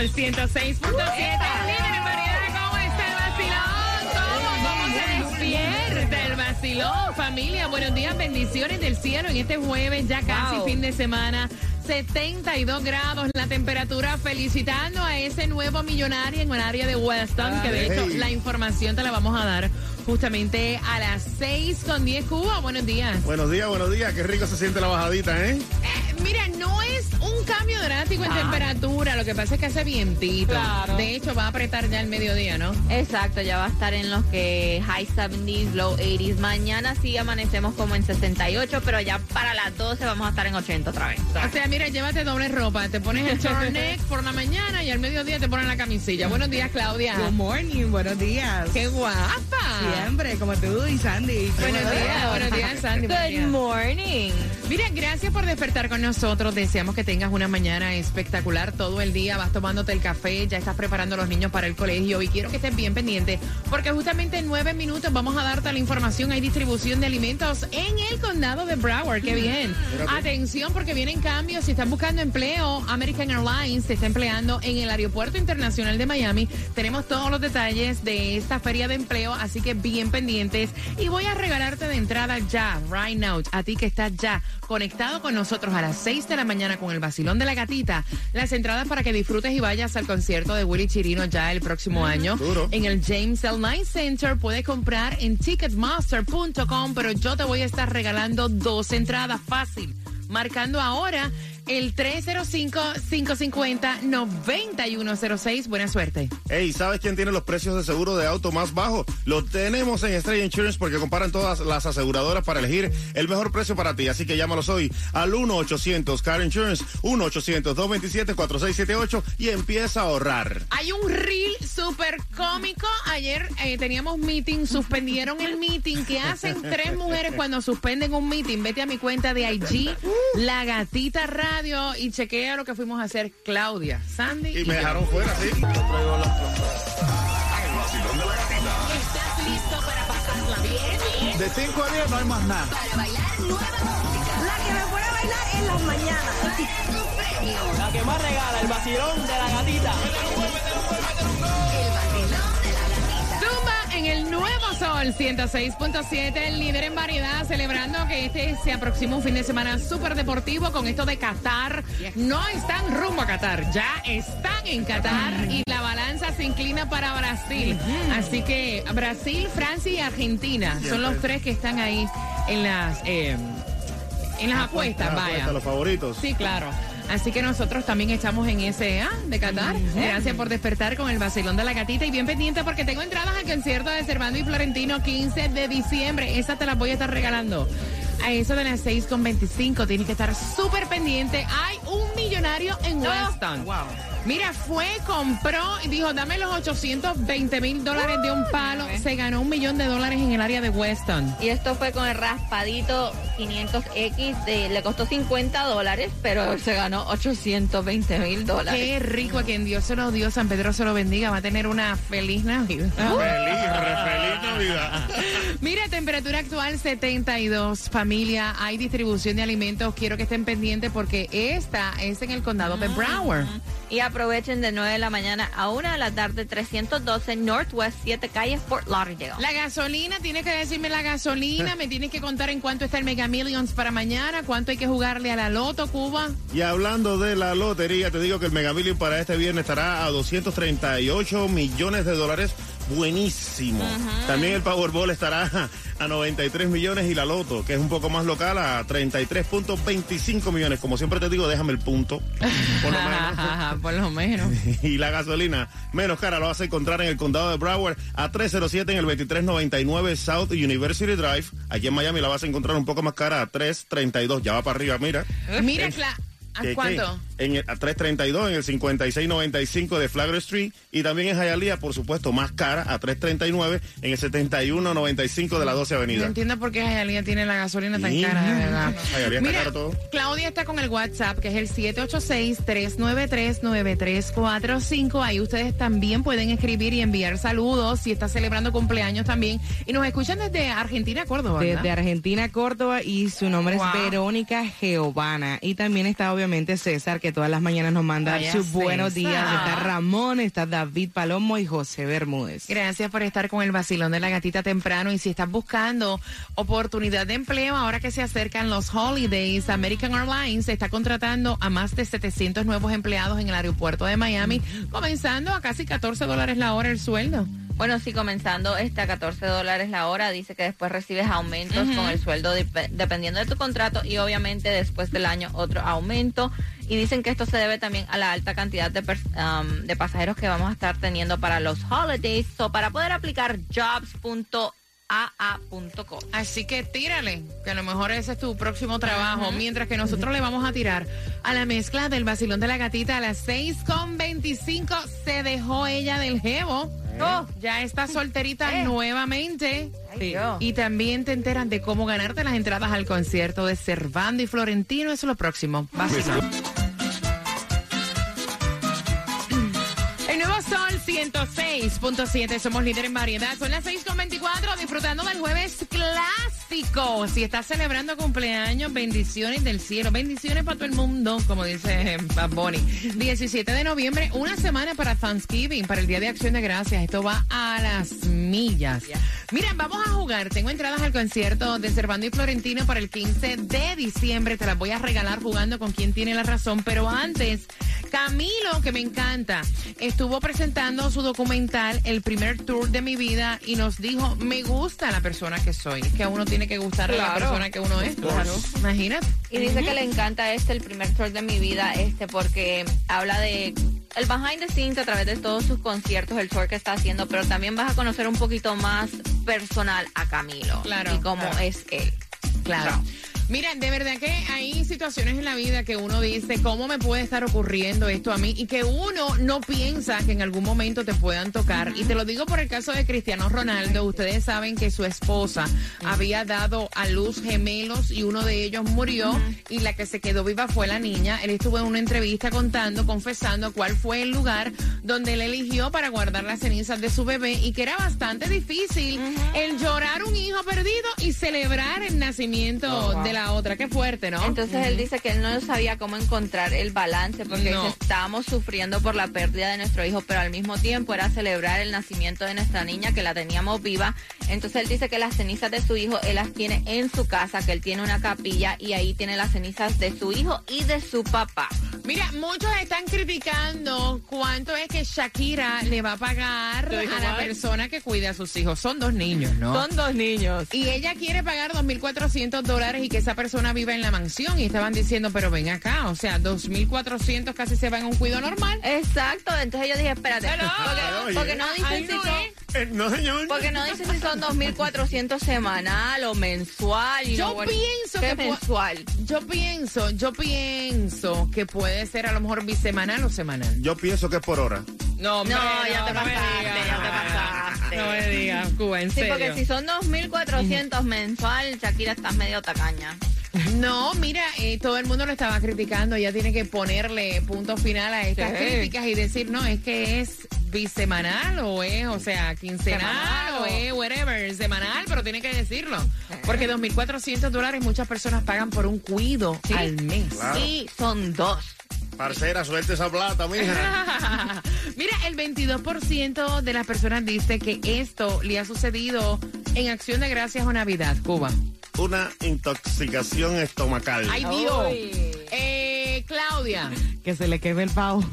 Sol 106.7, líder en variedad, ¿cómo está el vacilón? ¿Cómo, cómo se despierta el vacilón? Familia, buenos días, bendiciones del cielo en este jueves, ya casi fin de semana. 72 grados la temperatura, felicitando a ese nuevo millonario en un área de Weston, que de hecho la información te la vamos a dar justamente a las 6 con 10 Cuba. Buenos días. Buenos días, buenos días. Qué rico se siente la bajadita, ¿eh? Eh, mira, no es un cambio drástico en temperatura, lo que pasa es que hace vientito. Claro. De hecho, va a apretar ya el mediodía, ¿no? Exacto, ya va a estar en los que high 70s, low 80s. Mañana sí amanecemos como en 68, pero ya para las 12 vamos a estar en 80 otra vez. O sea, mira, llévate doble ropa. Te pones el turtleneck por la mañana y al mediodía te pones la camisilla. Buenos días, Claudia. Good morning, buenos días. ¡Qué guapa! Siempre, como tú y Sandy. Buenos días, buenos días, Sandy. buenos Good días. morning. Mira, gracias por despertar con nosotros. Deseamos que tengas una mañana espectacular todo el día. Vas tomándote el café, ya estás preparando a los niños para el colegio y quiero que estés bien pendiente porque justamente en nueve minutos vamos a darte la información. Hay distribución de alimentos en el condado de Broward. Qué bien. Atención porque vienen cambios. Si están buscando empleo, American Airlines se está empleando en el Aeropuerto Internacional de Miami. Tenemos todos los detalles de esta feria de empleo, así que bien pendientes. Y voy a regalarte de entrada ya, right now, a ti que estás ya conectado con nosotros a las 6 de la mañana con el vacilón de la gatita, las entradas para que disfrutes y vayas al concierto de Willy Chirino ya el próximo año. duro. En el James L. Knight Center puedes comprar en ticketmaster.com, pero yo te voy a estar regalando dos entradas fácil. Marcando ahora el 305-550-9106. Buena suerte. Hey, ¿sabes quién tiene los precios de seguro de auto más bajos? Lo tenemos en Estrella Insurance porque comparan todas las aseguradoras para elegir el mejor precio para ti. Así que llámalos hoy al 1-800-CAR Insurance, 1-800-227-4678 y empieza a ahorrar. Hay un reel súper cómico. Ayer eh, teníamos meeting, suspendieron el meeting. ¿Qué hacen tres mujeres cuando suspenden un meeting? Vete a mi cuenta de IG, La Gatita Radio, y chequea lo que fuimos a hacer Claudia, Sandy Y y me yo. dejaron fuera, sí. ¿Estás listo para pasarla bien? De 5 a 10 no hay más nada. Para bailar nueva música. La que me pone a bailar en las mañanas. La que más regala, el vacilón de la gatita. Sol 106.7, el líder en variedad, celebrando que este se aproxima un fin de semana súper deportivo con esto de Qatar. No están rumbo a Qatar, ya están en Qatar y la balanza se inclina para Brasil. Así que Brasil, Francia y Argentina son los tres que están ahí en las, eh, en las apuestas, vaya. Los favoritos. Sí, claro. Así que nosotros también estamos en ese A de Qatar. Gracias por despertar con el vacilón de la gatita y bien pendiente porque tengo entradas al concierto de Servando y Florentino 15 de diciembre. Esas te las voy a estar regalando. A eso de las 6 con 25 tienes que estar súper pendiente. Hay un millonario en Weston. Mira, fue, compró y dijo, dame los 820 mil dólares de un palo. Se ganó un millón de dólares en el área de Weston. Y esto fue con el raspadito 500X, de, le costó 50 dólares, pero se ganó 820 mil dólares. Qué rico a quien Dios se lo dio, San Pedro se lo bendiga. Va a tener una feliz Navidad. Feliz, re feliz Navidad. Mira, temperatura actual 72. Familia, hay distribución de alimentos. Quiero que estén pendientes porque esta es en el condado de Broward. Y aprovechen de 9 de la mañana a 1 de la tarde, 312 Northwest 7 calles Fort Lauderdale. La gasolina, tienes que decirme la gasolina, me tienes que contar en cuánto está el Mega Millions para mañana, cuánto hay que jugarle a la Loto, Cuba. Y hablando de la lotería, te digo que el Mega Million para este viernes estará a 238 millones de dólares. Buenísimo. También el Powerball estará a 93 millones y la Loto, que es un poco más local, a 33.25 millones. Como siempre te digo, déjame el punto. Por lo menos. Por lo menos. y la gasolina menos cara lo vas a encontrar en el condado de Broward a 307 en el 2399 South University Drive. Aquí en Miami la vas a encontrar un poco más cara a 332. Ya va para arriba, mira. Mira, Es- Cla- ¿a ¿Qué, cuánto? qué? En el, a 332 en el 5695 de Flagler Street y también en Hialeah, por supuesto, más cara a 339 en el 7195 de la 12 No Avenida. entiendo por qué Jayalía tiene la gasolina tan Sí. cara, de verdad. Jayalía está Mira, todo. Claudia está con el WhatsApp, que es el 786-393-9345. Ahí ustedes también pueden escribir y enviar saludos si está celebrando cumpleaños también. Y nos escuchan desde Argentina, Córdoba. ¿verdad? Desde Argentina, Córdoba, y su nombre Wow. es Verónica Geovana. Y también está obviamente César, que todas las mañanas nos manda Vaya sus buenos días. Está Ramón, está David Palomo y José Bermúdez. Gracias por estar con el vacilón de la gatita temprano. Y si estás buscando oportunidad de empleo, ahora que se acercan los holidays, American Airlines está contratando a más de 700 nuevos empleados en el aeropuerto de Miami, comenzando a casi 14 dólares la hora el sueldo. Bueno, sí, comenzando este a 14 dólares la hora, dice que después recibes aumentos con el sueldo dep- dependiendo de tu contrato y obviamente después del año otro aumento. Y dicen que esto se debe también a la alta cantidad de, um, de pasajeros que vamos a estar teniendo para los holidays. So, para poder aplicar jobs.aa.com. Así que tírale, que a lo mejor ese es tu próximo trabajo. Mientras que nosotros le vamos a tirar a la mezcla del vacilón de la gatita a las 6 con 25 se dejó ella del jevo. Oh, ya está solterita Eh. nuevamente. Y también te enteran de cómo ganarte las entradas al concierto de Cervando y Florentino. Eso es lo próximo. Vacilón. El nuevo Sol 106.7, somos líder en variedad. Son las 6.24, disfrutando del jueves clásico. Si estás celebrando cumpleaños, bendiciones del cielo. Bendiciones para todo el mundo, como dice Bad Bunny. 17 de noviembre, una semana para Thanksgiving, para el Día de Acción de Gracias. Esto va a las millas. Miren, vamos a jugar. Tengo entradas al concierto de Cervando y Florentino para el 15 de diciembre. Te las voy a regalar jugando con quien tiene la razón. Pero antes, Camilo, que me encanta, estuvo presentando su El primer tour de mi vida, y nos dijo, me gusta la persona que soy. Es que a uno tiene que gustar la Claro. persona que uno es. Claro. Imagínate. Y dice que le encanta este, el primer tour de mi vida, este, porque habla de el behind the scenes a través de todos sus conciertos, el tour que está haciendo, pero también vas a conocer un poquito más personal a Camilo. Claro, Y cómo claro. es él. Claro. Mira, de verdad que hay situaciones en la vida que uno dice, ¿cómo me puede estar ocurriendo esto a mí? Y que uno no piensa que en algún momento te puedan tocar. Y te lo digo por el caso de Cristiano Ronaldo. Ustedes saben que su esposa había dado a luz gemelos y uno de ellos murió y la que se quedó viva fue la niña. Él estuvo en una entrevista contando, confesando cuál fue el lugar donde él eligió para guardar las cenizas de su bebé y que era bastante difícil el llorar un hijo perdido y celebrar el nacimiento de la otra. Qué fuerte, ¿no? Entonces él dice que él no sabía cómo encontrar el balance porque No. dice, estábamos sufriendo por la pérdida de nuestro hijo, pero al mismo tiempo era celebrar el nacimiento de nuestra niña que la teníamos viva. Entonces él dice que las cenizas de su hijo él las tiene en su casa, que él tiene una capilla y ahí tiene las cenizas de su hijo y de su papá. Mira, muchos están criticando cuánto es que Shakira le va a pagar a la persona que cuida a sus hijos. Son dos niños, ¿no? Son dos niños. Y ella quiere pagar 2.400 dólares y que esa persona viva en la mansión. Y estaban diciendo, pero ven acá, o sea, 2.400 casi se va en un cuido normal. Exacto, entonces yo dije, espérate, Hello. porque, Oye. porque no dicen si no son... Eh, no, señor. Porque no dicen si son 2.400 semanal o mensual. y Yo no, bueno, pienso ¿qué que mensual. Yo pienso, yo pienso que puede ser a lo mejor bisemanal o semanal. Yo pienso que es por hora. No, hombre, ya te me pasaste, ya te pasaste. No me digas, Cuba, en Sí, serio. porque si son 2.400 mensual, Shakira estás medio tacaña. No, mira, eh, todo el mundo lo estaba criticando. Ella tiene que ponerle punto final a estas Sí. críticas y decir, no, es que es bisemanal o es, o sea, quincenal Semanal o es whatever, semanal, pero tiene que decirlo. Porque 2.400 dólares muchas personas pagan por un cuido al mes. Claro. Y son dos. Parcera, suelte esa plata, mija. Mira, el 22% de las personas dice que esto le ha sucedido en acción de gracias o Navidad, Cuba. Una intoxicación estomacal. Ay, Dios. Eh, Claudia. Que se le queme el pavo.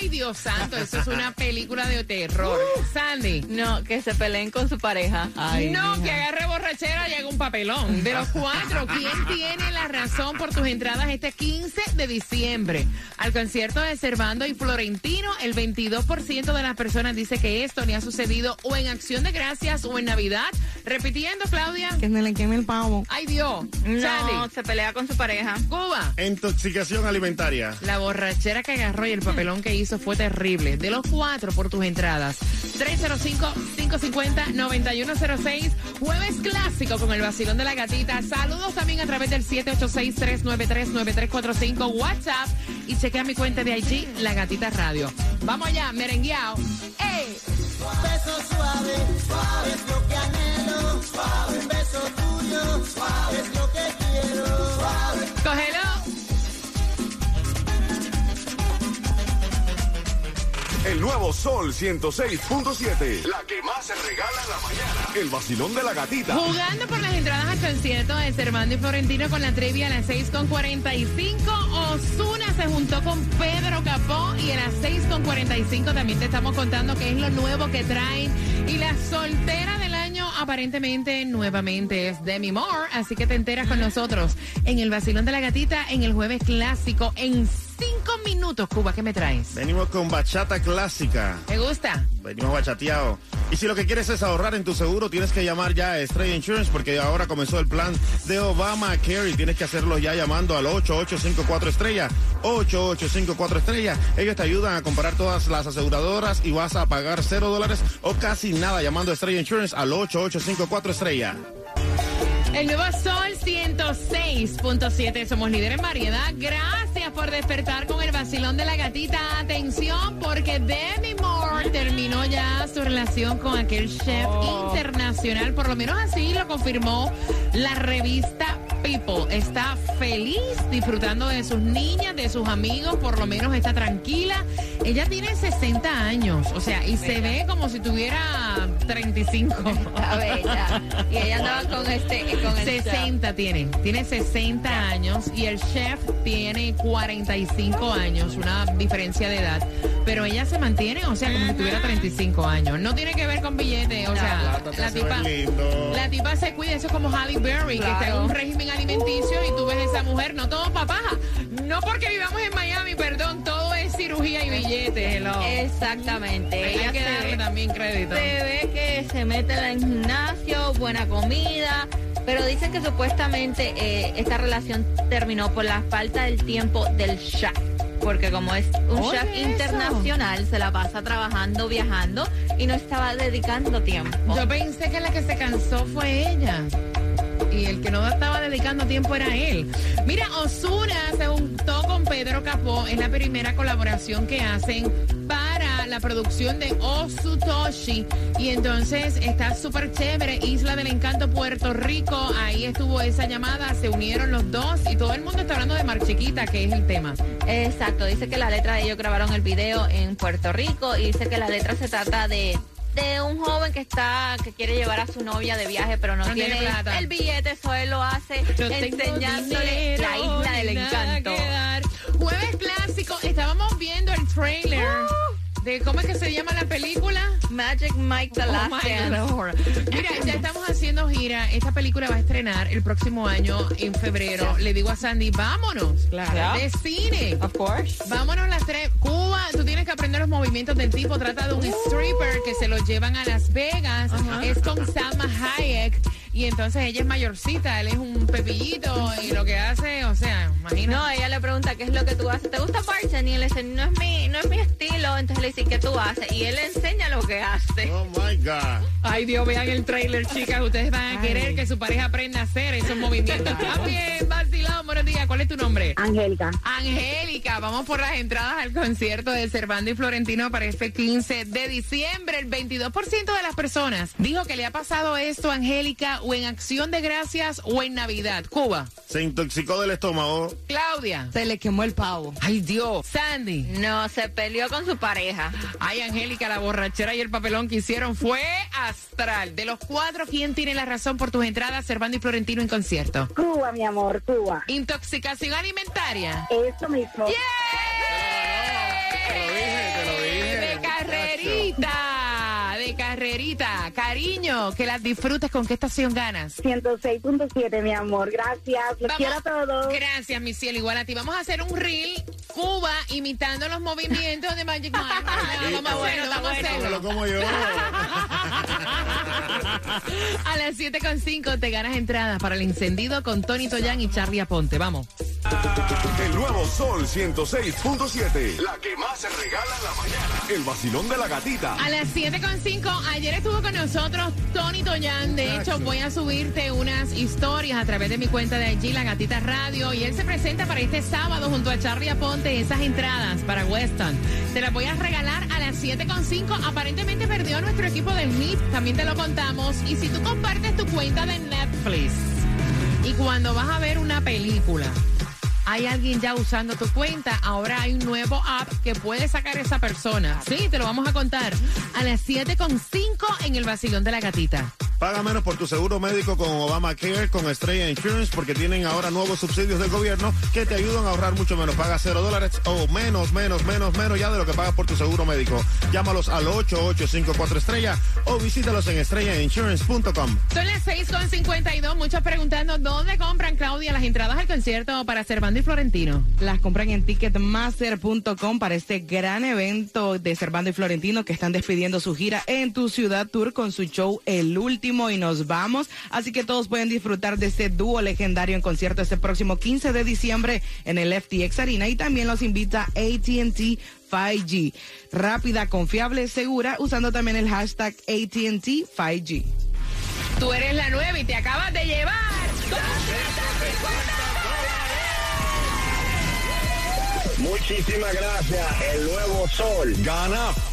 Ay, Dios santo, eso es una película de terror. Sandy. No, que se peleen con su pareja. Ay, no, mija. que agarre borrachera y haga un papelón. De los cuatro, ¿quién tiene la razón por tus entradas este 15 de diciembre? Al concierto de Cervando y Florentino, el 22% de las personas dice que esto le ha sucedido o en Acción de Gracias o en Navidad. Repitiendo, Claudia. Que se le queme el pavo. Ay, Dios. No, Sandy. se pelea con su pareja. Cuba. Intoxicación alimentaria. La borrachera que agarró y el papelón que hizo fue terrible. De los cuatro por tus entradas. 305-550-9106. Jueves clásico con el vacilón de la gatita. Saludos también a través del 786-393-9345 WhatsApp. Y chequea mi cuenta de IG, La Gatita Radio. Vamos allá, merengueado. ¡Ey! Beso suave, suave es lo que anhelo. Suave, un beso tuyo, suave nuevo Sol 106.7. La que más se regala en la mañana. El vacilón de la gatita. Jugando por las entradas al concierto de Servando y Florentino con la trivia a las 6.45. Osuna se juntó con Pedro Capó y a las 6.45 también te estamos contando qué es lo nuevo que traen. Y la soltera del año aparentemente nuevamente es Demi Moore. Así que te enteras con nosotros en el vacilón de la gatita en el jueves clásico en cinco minutos. Cuba, ¿qué me traes? Venimos con bachata clásica. ¿Te gusta? Venimos bachateados. Y si lo que quieres es ahorrar en tu seguro, tienes que llamar ya a Estrella Insurance porque ahora comenzó el plan de Obama Carry. Tienes que hacerlo ya llamando al 8854 Estrella. 8854 Estrella. Ellos te ayudan a comparar todas las aseguradoras y vas a pagar cero dólares o casi nada llamando a Estrella Insurance al 8854 Estrella. El nuevo Sol 106.7. Somos líderes en variedad. Gracias por despertar con el vacilón de la gatita. Atención, porque Demi Moore terminó ya su relación con aquel chef internacional. Por lo menos así lo confirmó la revista People. Está feliz disfrutando de sus niñas, de sus amigos. Por lo menos está tranquila. Ella tiene 60 años. O sea, y se ve como si tuviera 35. Está bella. Y ella andaba con este, con el 60 tiene, tiene 60 años y el chef tiene 45 años, una diferencia de edad. Pero ella se mantiene, o sea, como si tuviera 35 años. No tiene que ver con billetes, o sea, la tipa, la tipa se cuida. Eso es como Halle Berry, que está en un régimen alimenticio y tú ves a esa mujer, no todo papaja. No porque vivamos en Miami, perdón, todo es cirugía y billetes. hello. Exactamente. Hay Ella que se darle ve- también crédito. Se ve que se mete en el gimnasio, buena comida, pero dicen que supuestamente eh, esta relación terminó por la falta del tiempo del chef. Porque como es un chef internacional, se la pasa trabajando, viajando y no estaba dedicando tiempo. Yo pensé que la que se cansó fue ella. Y el que no estaba dedicando tiempo era él. Mira, Osuna se juntó con Pedro Capó. Es la primera colaboración que hacen para la producción de Osutoshi. Y entonces está súper chévere. Isla del Encanto, Puerto Rico. Ahí estuvo esa llamada. Se unieron los dos. Y todo el mundo está hablando de Mar Chiquita, que es el tema. Exacto, dice que la letra de ellos grabaron el video en Puerto Rico y dice que la letra se trata de de un joven que está que quiere llevar a su novia de viaje pero no, No tiene plata. el billete, eso él lo hace Yo enseñándole dinero, la isla del encanto. Jueves clásico, estábamos viendo el trailer Uh. de cómo es que se llama la película. Magic Mike the Oh Last. Lord. Mira, ya estamos haciendo gira. Esta película va a estrenar el próximo año en febrero. Le digo a Sandy, vámonos. Claro. De cine. Of course. Vámonos las tres. Movimientos del tipo. Trata de un stripper que se lo llevan a Las Vegas. Es con Salma Hayek. Y entonces ella es mayorcita, él es un pepillito y lo que hace, o sea, imagina. No, ella le pregunta qué es lo que tú haces. ¿Te gusta bartending? Y él dice, no es mi, no es mi estilo. Entonces le dice, ¿qué tú haces? Y él le enseña lo que hace. Oh my God. Ay, Dios, vean el trailer, chicas. Ustedes van a querer que su pareja aprenda a hacer esos movimientos. También, vacilón, buenos días. ¿Cuál es tu nombre? Angélica. Angélica, vamos por las entradas al concierto de Cervando y Florentino para este 15 de diciembre. El 22% de las personas dijo que le ha pasado esto a Angélica o en Acción de Gracias o en Navidad. Cuba. Se intoxicó del estómago. Claudia. Se le quemó el pavo. Ay, Dios. Sandy. No, se peleó con su pareja. Ay, Angélica, la borrachera y el papelón que hicieron fue astral. De los cuatro, ¿quién tiene la razón por tus entradas Cervando y Florentino en concierto? Cuba, mi amor, Cuba. Intoxicación alimentaria. Eso mismo. ¡Yeah! Carrerita. Cariño, que las disfrutes. ¿Con qué estación ganas? 106.7, mi amor. Gracias. Los Vamos- quiero a todos. Gracias, mi cielo. Igual a ti. Vamos a hacer un reel Cuba imitando los movimientos de Magic Mike. Vamos a hacerlo, vamos a hacerlo. como yo. A las 7.5 te ganas entradas para el encendido con Tony Toyan y Charlie Aponte. Vamos. El nuevo Sol 106.7. La que más se regala en la mañana. El vacilón de la gatita. A las 7.5, ayer estuvo con nosotros Tony Toyan. De hecho, voy a subirte unas historias a través de mi cuenta de allí, La Gatita Radio. Y él se presenta para este sábado junto a Charlie Aponte esas entradas para Weston. Te las voy a regalar a las 7.5. Aparentemente perdió nuestro equipo del MIP. También te lo contamos. Y si tú compartes tu cuenta de Netflix y cuando vas a ver una película, hay alguien ya usando tu cuenta. Ahora hay un nuevo app que puede sacar esa persona. Sí, te lo vamos a contar a las 7.5 en el vacilón de la gatita. Paga menos por tu seguro médico con Obamacare, con Estrella Insurance, porque tienen ahora nuevos subsidios del gobierno que te ayudan a ahorrar mucho menos. Paga cero dólares o menos, menos, menos, menos ya de lo que pagas por tu seguro médico. Llámalos al 8854 Estrella o visítalos en estrellainsurance.com. Son las 6.52. Muchos preguntando dónde compran, Claudia, las entradas al concierto para Cervando y Florentino. Las compran en ticketmaster.com para este gran evento de Cervando y Florentino que están despidiendo su gira en tu ciudad tour con su show El Último y nos vamos. Así que todos pueden disfrutar de este dúo legendario en concierto este próximo 15 de diciembre en el FTX Arena y también los invita AT&T 5G. Rápida, confiable, segura, usando también el hashtag AT&T 5G. Tú eres la nueva y te acabas de llevar. Muchísimas gracias. El nuevo sol. Gana